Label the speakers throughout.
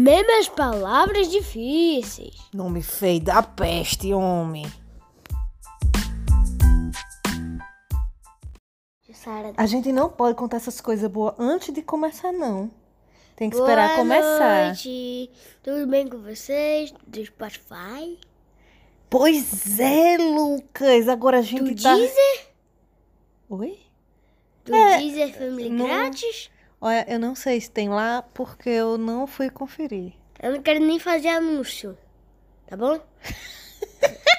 Speaker 1: Mesmo as palavras difíceis.
Speaker 2: Nome feio da peste, homem. A gente não pode contar essas coisas boas antes de começar, não. Tem que
Speaker 1: boa
Speaker 2: esperar começar.
Speaker 1: noite. Tudo bem com vocês? Do Spotify?
Speaker 2: Pois é, Lucas. Agora a
Speaker 1: Do
Speaker 2: gente tá.
Speaker 1: Deezer?
Speaker 2: Oi?
Speaker 1: Do
Speaker 2: É,
Speaker 1: Deezer Family
Speaker 2: não-
Speaker 1: Grátis?
Speaker 2: Olha, eu não sei se tem lá porque eu não fui conferir.
Speaker 1: Eu não quero nem fazer anúncio. Tá bom?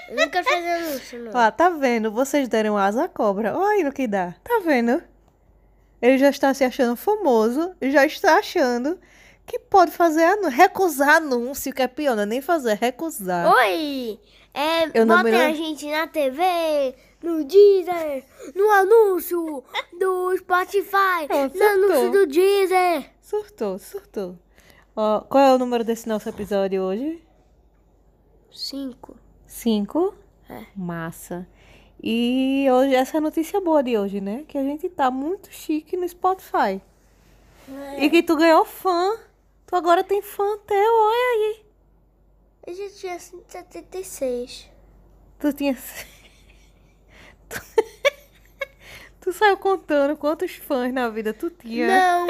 Speaker 1: Eu não quero fazer anúncio, não.
Speaker 2: Ó, tá vendo? Vocês deram asa à cobra. Olha aí no que dá. Tá vendo? Ele já está se achando famoso, já está achando que pode fazer anúncio. Recusar anúncio, que é pior, não é nem fazer, é recusar.
Speaker 1: Oi! É,
Speaker 2: Eu
Speaker 1: botem a gente na TV, no Deezer, no anúncio do Spotify,
Speaker 2: Oh,
Speaker 1: no anúncio do Deezer.
Speaker 2: Surtou, surtou. Ó, qual é o número desse nosso episódio hoje?
Speaker 1: Cinco.
Speaker 2: Cinco.
Speaker 1: É.
Speaker 2: Massa. E hoje, essa é a notícia boa de hoje, né? Que a gente tá muito chique no Spotify. E que tu ganhou fã. Tu agora tem fã até, olha aí.
Speaker 1: Eu já tinha 176.
Speaker 2: Tu tinha. tu... tu saiu contando quantos fãs na vida tu tinha.
Speaker 1: Não.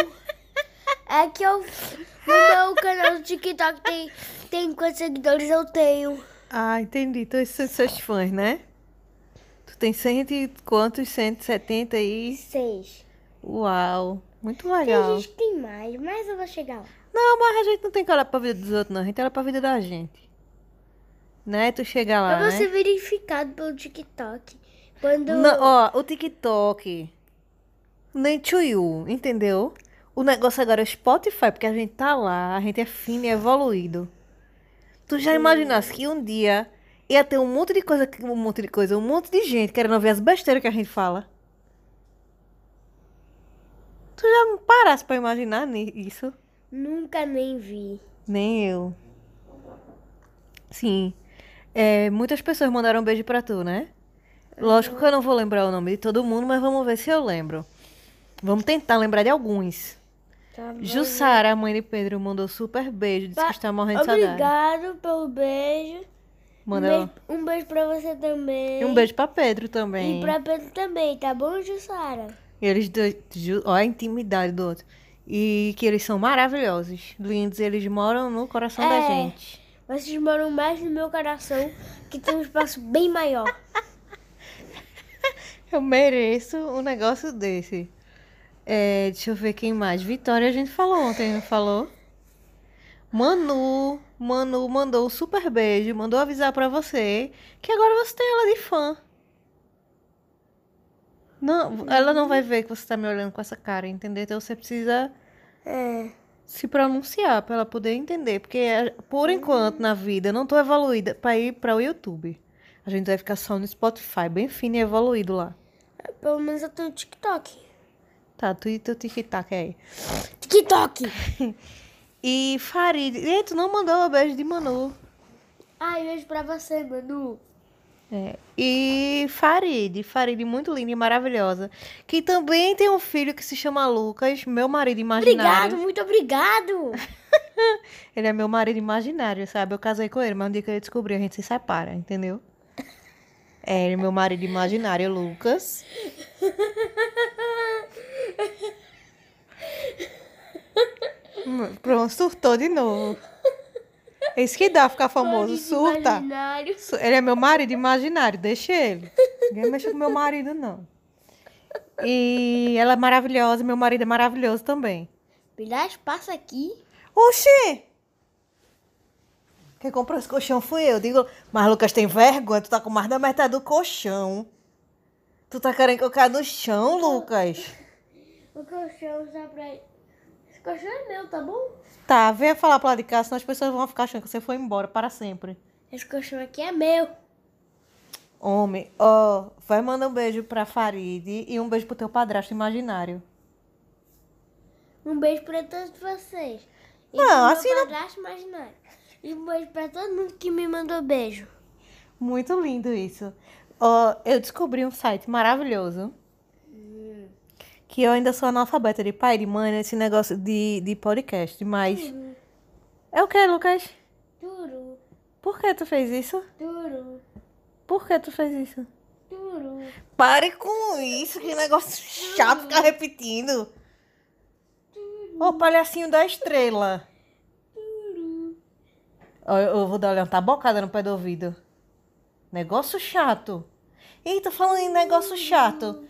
Speaker 1: É que eu. No meu canal do TikTok tem, tem quantos seguidores eu tenho.
Speaker 2: Ah, entendi. Então esses são seus fãs, né? Tu tem cento e quantos? 170 e.
Speaker 1: Seis.
Speaker 2: Uau! Muito
Speaker 1: Tem
Speaker 2: legal.
Speaker 1: gente que tem mais, mas eu vou chegar lá.
Speaker 2: Não, mas a gente não tem que olhar pra vida dos outros, não. A gente olha pra vida da gente. Né? Tu chega lá,
Speaker 1: Eu vou
Speaker 2: né?
Speaker 1: ser verificado pelo TikTok. Quando.
Speaker 2: Não, ó, o TikTok. Nem you, entendeu? O negócio agora é o Spotify, porque a gente tá lá, a gente é fino e evoluído. Tu já imaginasse que um dia ia ter um monte de coisa, um monte de coisa, um monte de gente querendo ouvir as besteiras que a gente fala? Tu já parasse pra imaginar isso?
Speaker 1: Nunca nem vi.
Speaker 2: Nem eu. Sim. É, muitas pessoas mandaram um beijo pra tu, né? Lógico que eu não vou lembrar o nome de todo mundo, mas vamos ver se eu lembro. Vamos tentar lembrar de alguns.
Speaker 1: Tá bom.
Speaker 2: Jussara, a mãe de Pedro, mandou super beijo, disse que está morrendo de saudade.
Speaker 1: Obrigado pelo beijo.
Speaker 2: Manda
Speaker 1: um, beijo um beijo pra você também.
Speaker 2: E um beijo pra Pedro também.
Speaker 1: E pra Pedro também, tá bom, Jussara?
Speaker 2: Eles dois, ó a intimidade do outro. E que eles são maravilhosos, lindos, eles moram no coração da
Speaker 1: É.
Speaker 2: gente.
Speaker 1: Vocês moram mais no meu coração, que tem um espaço bem maior.
Speaker 2: Eu mereço um negócio desse. É, deixa eu ver quem mais. Vitória a gente falou ontem, não falou? Manu, Manu mandou um super beijo, mandou avisar pra você que agora você tem ela de fã. Não, ela não vai ver que você tá me olhando com essa cara, entendeu? Então você precisa
Speaker 1: É.
Speaker 2: se pronunciar pra ela poder entender, porque é, por enquanto na vida eu não tô evoluída pra ir para o YouTube. A gente vai ficar só no Spotify, bem fino e evoluído lá.
Speaker 1: Pelo menos eu tenho TikTok.
Speaker 2: Tá, tu e teu tic-tac aí.
Speaker 1: TikTok!
Speaker 2: E Farid. E tu não mandou o beijo de Manu.
Speaker 1: Ai, beijo pra você, Manu.
Speaker 2: É. E Farid. Farid, muito linda e maravilhosa. Que também tem um filho que se chama Lucas, meu marido imaginário.
Speaker 1: Obrigado, muito obrigado.
Speaker 2: Ele é meu marido imaginário, sabe? Eu casei com ele, mas um dia que eu descobri, a gente se separa, entendeu? É, ele é meu marido imaginário, Lucas. Pronto, surtou de novo. É isso que dá ficar famoso,
Speaker 1: Marido
Speaker 2: surta.
Speaker 1: imaginário.
Speaker 2: Ele é meu marido imaginário, deixa ele. Ninguém mexe com meu marido, não. E ela é maravilhosa, meu marido é maravilhoso também.
Speaker 1: Pilares, passa aqui.
Speaker 2: Oxê! Quem comprou esse colchão fui eu. Digo, mas Lucas tem vergonha, tu tá com mais da metade do colchão. Tu tá querendo que eu caia no chão, Lucas?
Speaker 1: O colchão só pra... Esse colchão é meu, tá bom?
Speaker 2: Tá, venha falar pra lá de casa, senão as pessoas vão ficar achando que você foi embora para sempre.
Speaker 1: Esse colchão aqui é meu.
Speaker 2: Homem, ó, vai mandar um beijo pra Farid e um beijo pro teu padrasto imaginário.
Speaker 1: Um beijo pra todos vocês. E
Speaker 2: Não, assim
Speaker 1: meu
Speaker 2: não-
Speaker 1: padrasto imaginário. E um beijo pra todo mundo que me mandou beijo.
Speaker 2: Muito lindo isso. Ó, eu descobri um site maravilhoso. Que eu ainda sou analfabeta de pai e de mãe nesse negócio de, de podcast, mas É o que, Lucas?
Speaker 1: Turu,
Speaker 2: Por que tu fez isso?
Speaker 1: turu,
Speaker 2: Por que tu fez isso?
Speaker 1: turu.
Speaker 2: Pare com isso, que negócio chato ficar repetindo. Ô, palhacinho da estrela. Eu, vou dar uma tabocada no pé do ouvido. Negócio chato. Eita, falando em negócio chato.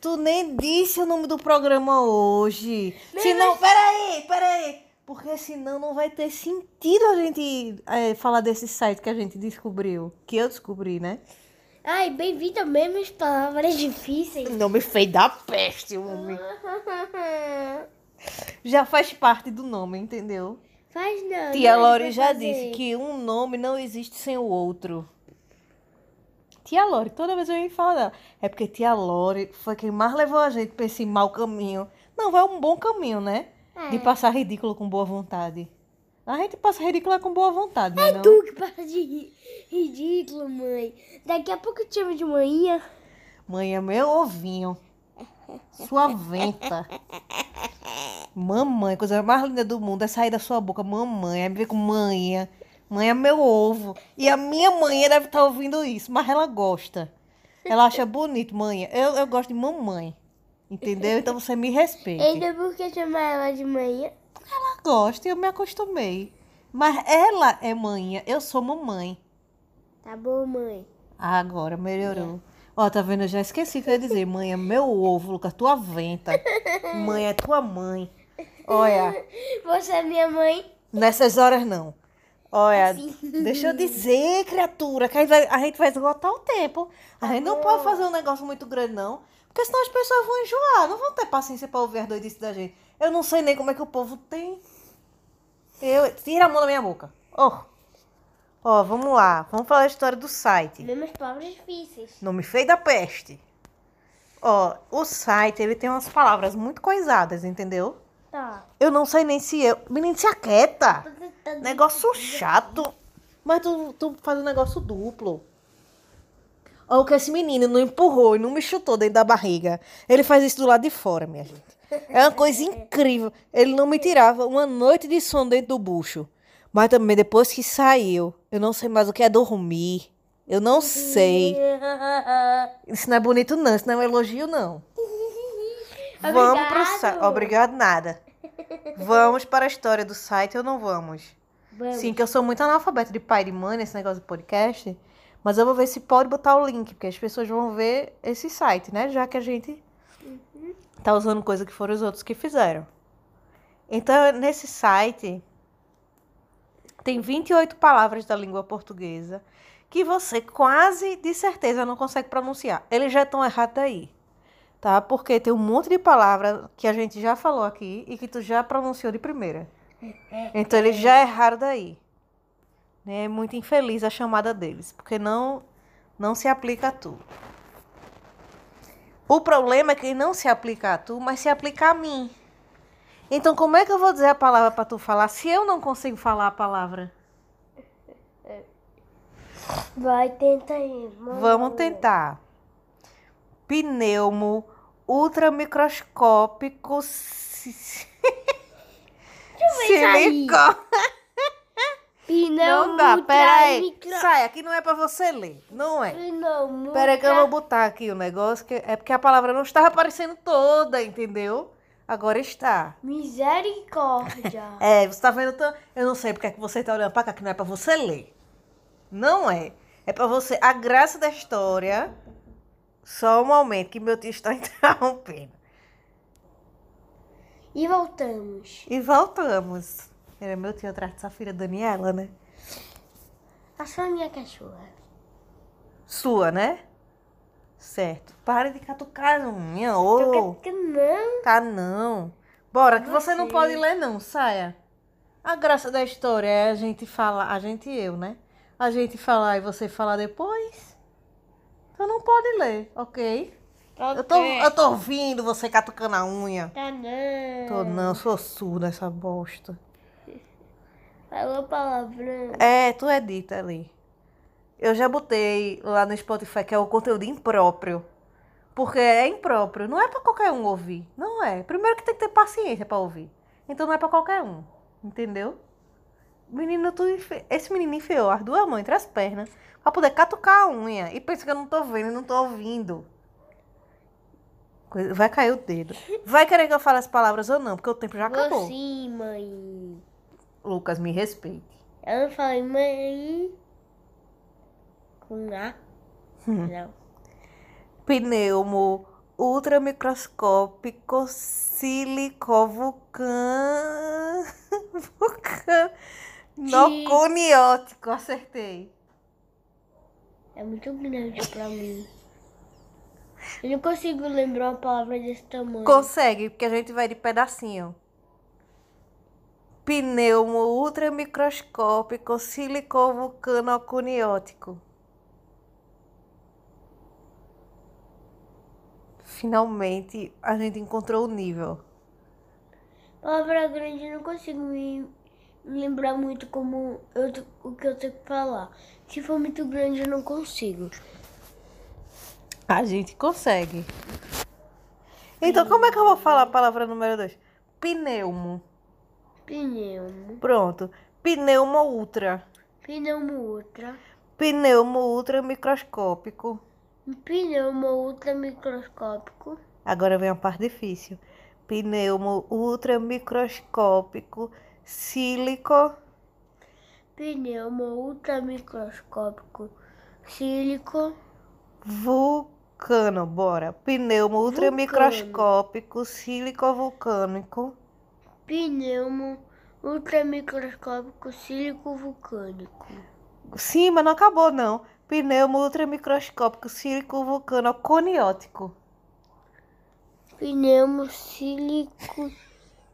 Speaker 2: Tu nem disse o nome do programa hoje. Senão, peraí, peraí. Porque senão não vai ter sentido a gente é, falar desse site que a gente descobriu. Que eu descobri, né?
Speaker 1: Ai, bem-vindo a mesmas palavras difíceis.
Speaker 2: Nome feio da peste, homem. Já faz parte do nome, entendeu?
Speaker 1: Faz não.
Speaker 2: Tia
Speaker 1: não,
Speaker 2: Lori já
Speaker 1: fazer.
Speaker 2: disse que um nome não existe sem o outro. Tia Lori, toda vez a gente fala dela. É porque Tia Lori foi quem mais levou a gente pra esse mau caminho. Não, vai um bom caminho, né? De
Speaker 1: É.
Speaker 2: passar ridículo com boa vontade. A gente passa ridículo com boa vontade, né? Não?
Speaker 1: Tu que para de ri- ridículo, mãe. Daqui a pouco eu te chamo de manhã.
Speaker 2: Mãe é meu ovinho. Sua venta. Mamãe, coisa mais linda do mundo é sair da sua boca. Mamãe, aí me ver com manha. Mãe é meu ovo. E a minha mãe deve estar ouvindo isso, mas ela gosta. Ela acha bonito, mãe. Eu, eu gosto de mamãe. Entendeu? Então você me respeite.
Speaker 1: Ainda por que chamar ela de manhã?
Speaker 2: Ela gosta e eu me acostumei. Mas ela é manha, eu sou mamãe.
Speaker 1: Tá bom, mãe.
Speaker 2: Agora melhorou. Ó, tá vendo? Eu já esqueci o que eu ia dizer. Mãe é meu ovo, Lucas, tua venta. Mãe é tua mãe. Olha,
Speaker 1: Você é minha mãe?
Speaker 2: nessas horas não. Olha,
Speaker 1: Assim.
Speaker 2: deixa eu dizer, criatura, que a gente vai, a gente vai esgotar o tempo. A gente não pode fazer um negócio muito grande, não. Porque senão as pessoas vão enjoar, não vão ter paciência pra ouvir as doidices da gente. Eu não sei nem como é que o povo tem. Eu, tira a mão da minha boca. Ó, ó, vamos lá. Vamos falar a história do site.
Speaker 1: Mesmas palavras difíceis.
Speaker 2: Nome feio da peste. Ó, o site, ele tem umas palavras muito coisadas, entendeu?
Speaker 1: Tá.
Speaker 2: Eu não sei nem se eu... Menino, se aquieta. Negócio chato. Mas tu, tu faz um negócio duplo. Ó, o que esse menino não empurrou e não me chutou dentro da barriga. Ele faz isso do lado de fora, minha gente. É uma coisa incrível. Ele não me tirava uma noite de sono dentro do bucho. Mas também depois que saiu, eu não sei mais o que é dormir. Eu não sei. Isso não é bonito, não. Isso não é um elogio, não. Vamos pro site.
Speaker 1: Obrigado.
Speaker 2: Obrigado, nada. Vamos para a história do site ou não vamos?
Speaker 1: Vamos.
Speaker 2: Sim, que eu sou muito analfabeta de pai de mãe nesse negócio do podcast. Mas eu vou ver se pode botar o link, porque as pessoas vão ver esse site, né? Já que a gente tá usando coisa que foram os outros que fizeram. Então, nesse site tem 28 palavras da língua portuguesa que você quase de certeza não consegue pronunciar. Eles já estão errados aí, tá? Porque tem um monte de palavra que a gente já falou aqui e que tu já pronunciou de primeira. Então eles já erraram daí. Né? É muito infeliz a chamada deles, porque não não se aplica a tu. O problema é que não se aplica a tu, mas se aplica a mim. Então como é que eu vou dizer a palavra para tu falar se eu não consigo falar a palavra?
Speaker 1: Vai, tenta aí.
Speaker 2: Vamos tentar. Pneumo ultramicroscópico silicone. Não dá, peraí.
Speaker 1: micro...
Speaker 2: Sai, aqui não é pra você ler. Não é.
Speaker 1: Pneu
Speaker 2: Peraí que eu vou botar aqui o negócio, que é porque a palavra não estava aparecendo toda, entendeu? Agora está.
Speaker 1: Misericórdia.
Speaker 2: É, você tá vendo? Eu não sei porque é que você tá olhando pra cá, que não é pra você ler. Não é. É pra você... A graça da história... Só um momento que meu tio está interrompendo.
Speaker 1: E voltamos.
Speaker 2: E voltamos. Era meu tio atrás dessa filha Daniela, né?
Speaker 1: A sua minha cachorra.
Speaker 2: Sua, né? Certo. Pare de catucar a unha. Ô,
Speaker 1: quero que não.
Speaker 2: tá não. Bora, que você não pode ler não, saia. A graça da história é a gente falar, a gente e eu, né? A gente falar e você falar depois. Então não pode ler, ok? Eu tô, eu tô ouvindo você catucando a unha.
Speaker 1: Tá não.
Speaker 2: Tô não, sou surda essa bosta.
Speaker 1: Falou palavrão.
Speaker 2: É, tu edita ali. Eu já botei lá no Spotify que é o conteúdo impróprio. Porque é impróprio, não é pra qualquer um ouvir. Não é. Primeiro que tem que ter paciência pra ouvir. Então não é pra qualquer um. Entendeu? Menino, tu esse menino enfiou as duas mãos entre as pernas pra poder catucar a unha. E pensa que eu não tô vendo, não tô ouvindo. Vai cair o dedo. Vai querer que eu fale as palavras ou não, porque o tempo já
Speaker 1: Vou
Speaker 2: acabou.
Speaker 1: sim, mãe.
Speaker 2: Lucas, me respeite.
Speaker 1: Eu não falei mãe. Com A?
Speaker 2: Hum.
Speaker 1: Não.
Speaker 2: Pneumo ultramicroscópico silicovulcan... vulcan... Noconiótico, acertei.
Speaker 1: É muito grande pra mim. Eu não consigo lembrar uma palavra desse tamanho.
Speaker 2: Consegue, porque a gente vai de pedacinho. Pneumo ultramicroscópico silicovulcanoconiótico. Finalmente a gente encontrou o nível.
Speaker 1: Palavra grande eu não consigo me lembrar muito como eu, o que eu tenho que falar. Se for muito grande eu não consigo.
Speaker 2: A gente consegue. Então, como é que eu vou falar a palavra número 2? Pneumo.
Speaker 1: Pneumo.
Speaker 2: Pronto. Pneumo ultra.
Speaker 1: Pneumo ultra.
Speaker 2: Pneumo ultra microscópico.
Speaker 1: Pneumo ultra microscópico.
Speaker 2: Agora vem a parte difícil. Pneumo ultra microscópico sílico
Speaker 1: Pneumo ultra microscópico. Sílico.
Speaker 2: vulcano. Bora. Pneumo ultra microscópico sílico vulcânico.
Speaker 1: Pneumo ultra microscópico. Sílico vulcânico.
Speaker 2: Sim, mas não acabou não. Pneumo ultra microscópico sílico vulcano coniótico.
Speaker 1: Pneumo sílico.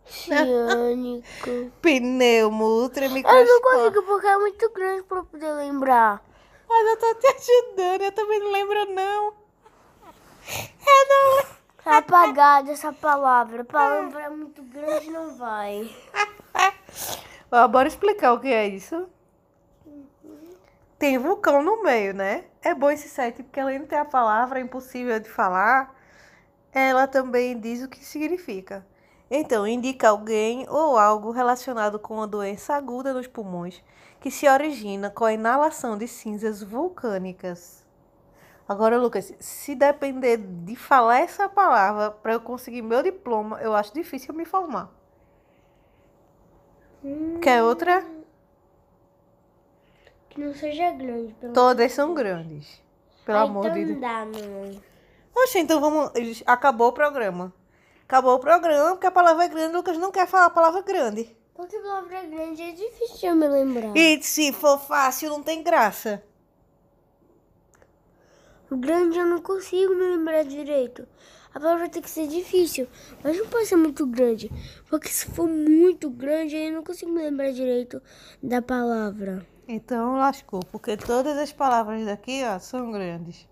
Speaker 1: Ciânico.
Speaker 2: Pneumo ultra
Speaker 1: Eu não consigo porque é muito grande pra eu poder lembrar.
Speaker 2: Mas eu tô te ajudando, eu também não lembro não. Eu não lembro.
Speaker 1: Tá apagada essa palavra. Pra lembrar muito grande não vai.
Speaker 2: Ó, bora explicar o que é isso. Tem vulcão no meio, né? É bom esse site porque além de ter a palavra impossível de falar, ela também diz o que significa. Então, indica alguém ou algo relacionado com uma doença aguda nos pulmões que se origina com a inalação de cinzas vulcânicas. Agora, Lucas, se depender de falar essa palavra para eu conseguir meu diploma, eu acho difícil me formar. Quer outra?
Speaker 1: Que não seja grande. Pelo
Speaker 2: Todas são grandes. Pelo
Speaker 1: Ah,
Speaker 2: amor
Speaker 1: então
Speaker 2: de
Speaker 1: não
Speaker 2: Deus.
Speaker 1: dá, não.
Speaker 2: Oxe, então vamos. Acabou o programa. Acabou o programa, porque a palavra é grande, o Lucas não quer falar a palavra grande.
Speaker 1: Porque palavra grande é difícil de eu me lembrar.
Speaker 2: E se for fácil, não tem graça.
Speaker 1: O grande eu não consigo me lembrar direito. A palavra tem que ser difícil, mas não pode ser muito grande. Porque se for muito grande, eu não consigo me lembrar direito da palavra.
Speaker 2: Então lascou, porque todas as palavras daqui, ó, são grandes.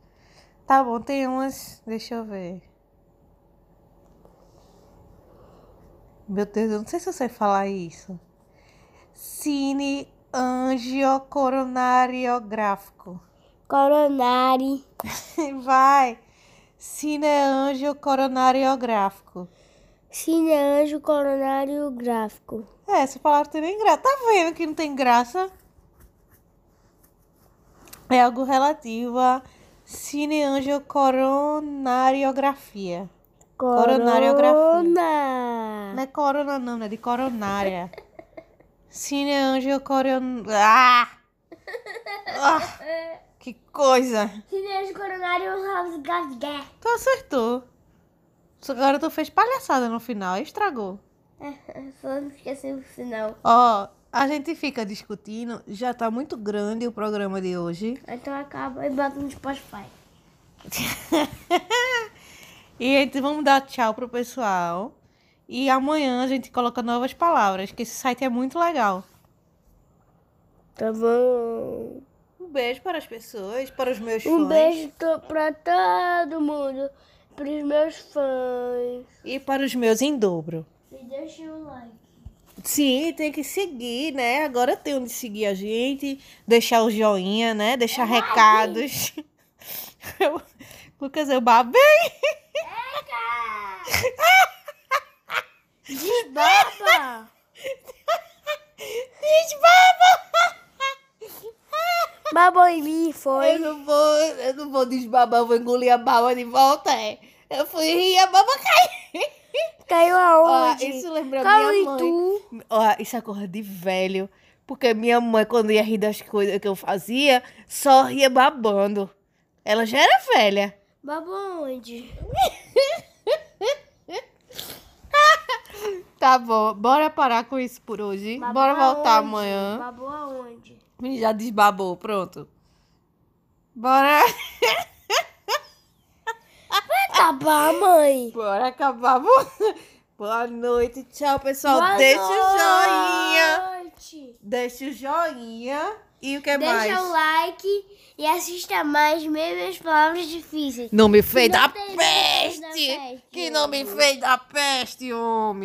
Speaker 2: Tá bom, tem umas. Deixa eu ver. Meu Deus, eu não sei se eu sei falar isso. Cine angiocoronariográfico.
Speaker 1: Coronari.
Speaker 2: Vai. Cineangiocoronariográfico.
Speaker 1: Cineanjo coronário gráfico.
Speaker 2: É, essa palavra tem nem graça. Tá vendo que não tem graça? É algo relativo a cineangiocoronariografia. Coronariografia.
Speaker 1: Corona.
Speaker 2: Não é corona não, não é de coronária. Cineangiocoron... Ah! ah! Que coisa!
Speaker 1: Rasgasgué.
Speaker 2: Tu acertou. Agora tu fez palhaçada no final, estragou.
Speaker 1: Só não esqueci o sinal.
Speaker 2: Ó, a gente fica discutindo, já tá muito grande o programa de hoje.
Speaker 1: Então acaba e bota no Spotify.
Speaker 2: E gente vamos dar tchau pro pessoal. E amanhã a gente coloca novas palavras, que esse site é muito legal.
Speaker 1: Tá bom.
Speaker 2: Um beijo para as pessoas, para os meus
Speaker 1: Um
Speaker 2: fãs.
Speaker 1: beijo to- pra todo mundo. Pros meus fãs.
Speaker 2: E para os meus em dobro.
Speaker 1: E deixa o like.
Speaker 2: Sim, tem que seguir, né? Agora tem onde seguir a gente, deixar o joinha, né? Deixar recados. Eu- Lucas, eu babei.
Speaker 1: Desbaba!
Speaker 2: desbaba!
Speaker 1: Babou em mim, foi.
Speaker 2: Eu não vou, eu não vou desbabar, eu vou engolir a baba de volta, é. Eu fui rir e a baba caiu.
Speaker 1: Caiu
Speaker 2: Ó,
Speaker 1: aonde?
Speaker 2: isso lembra
Speaker 1: Caiu
Speaker 2: minha mãe.
Speaker 1: tu.
Speaker 2: Ó, isso é coisa de velho. Porque minha mãe, quando ia rir das coisas que eu fazia, só ria babando. Ela já era velha.
Speaker 1: Babou aonde?
Speaker 2: Tá bom, bora parar com isso por hoje.
Speaker 1: Babou
Speaker 2: bora voltar
Speaker 1: aonde?
Speaker 2: amanhã.
Speaker 1: Babou aonde?
Speaker 2: Já desbabou, pronto. Bora,
Speaker 1: Acabar, mãe.
Speaker 2: bora acabar. Boa noite, tchau, pessoal.
Speaker 1: Boa
Speaker 2: Deixa o joinha.
Speaker 1: noite.
Speaker 2: Deixa o joinha. E o que
Speaker 1: Deixa
Speaker 2: mais?
Speaker 1: o like e assista mais Memes Palavras Difíceis.
Speaker 2: Não me fez da
Speaker 1: tem- não fez da
Speaker 2: peste!
Speaker 1: peste,
Speaker 2: Que não me fez da peste, homem!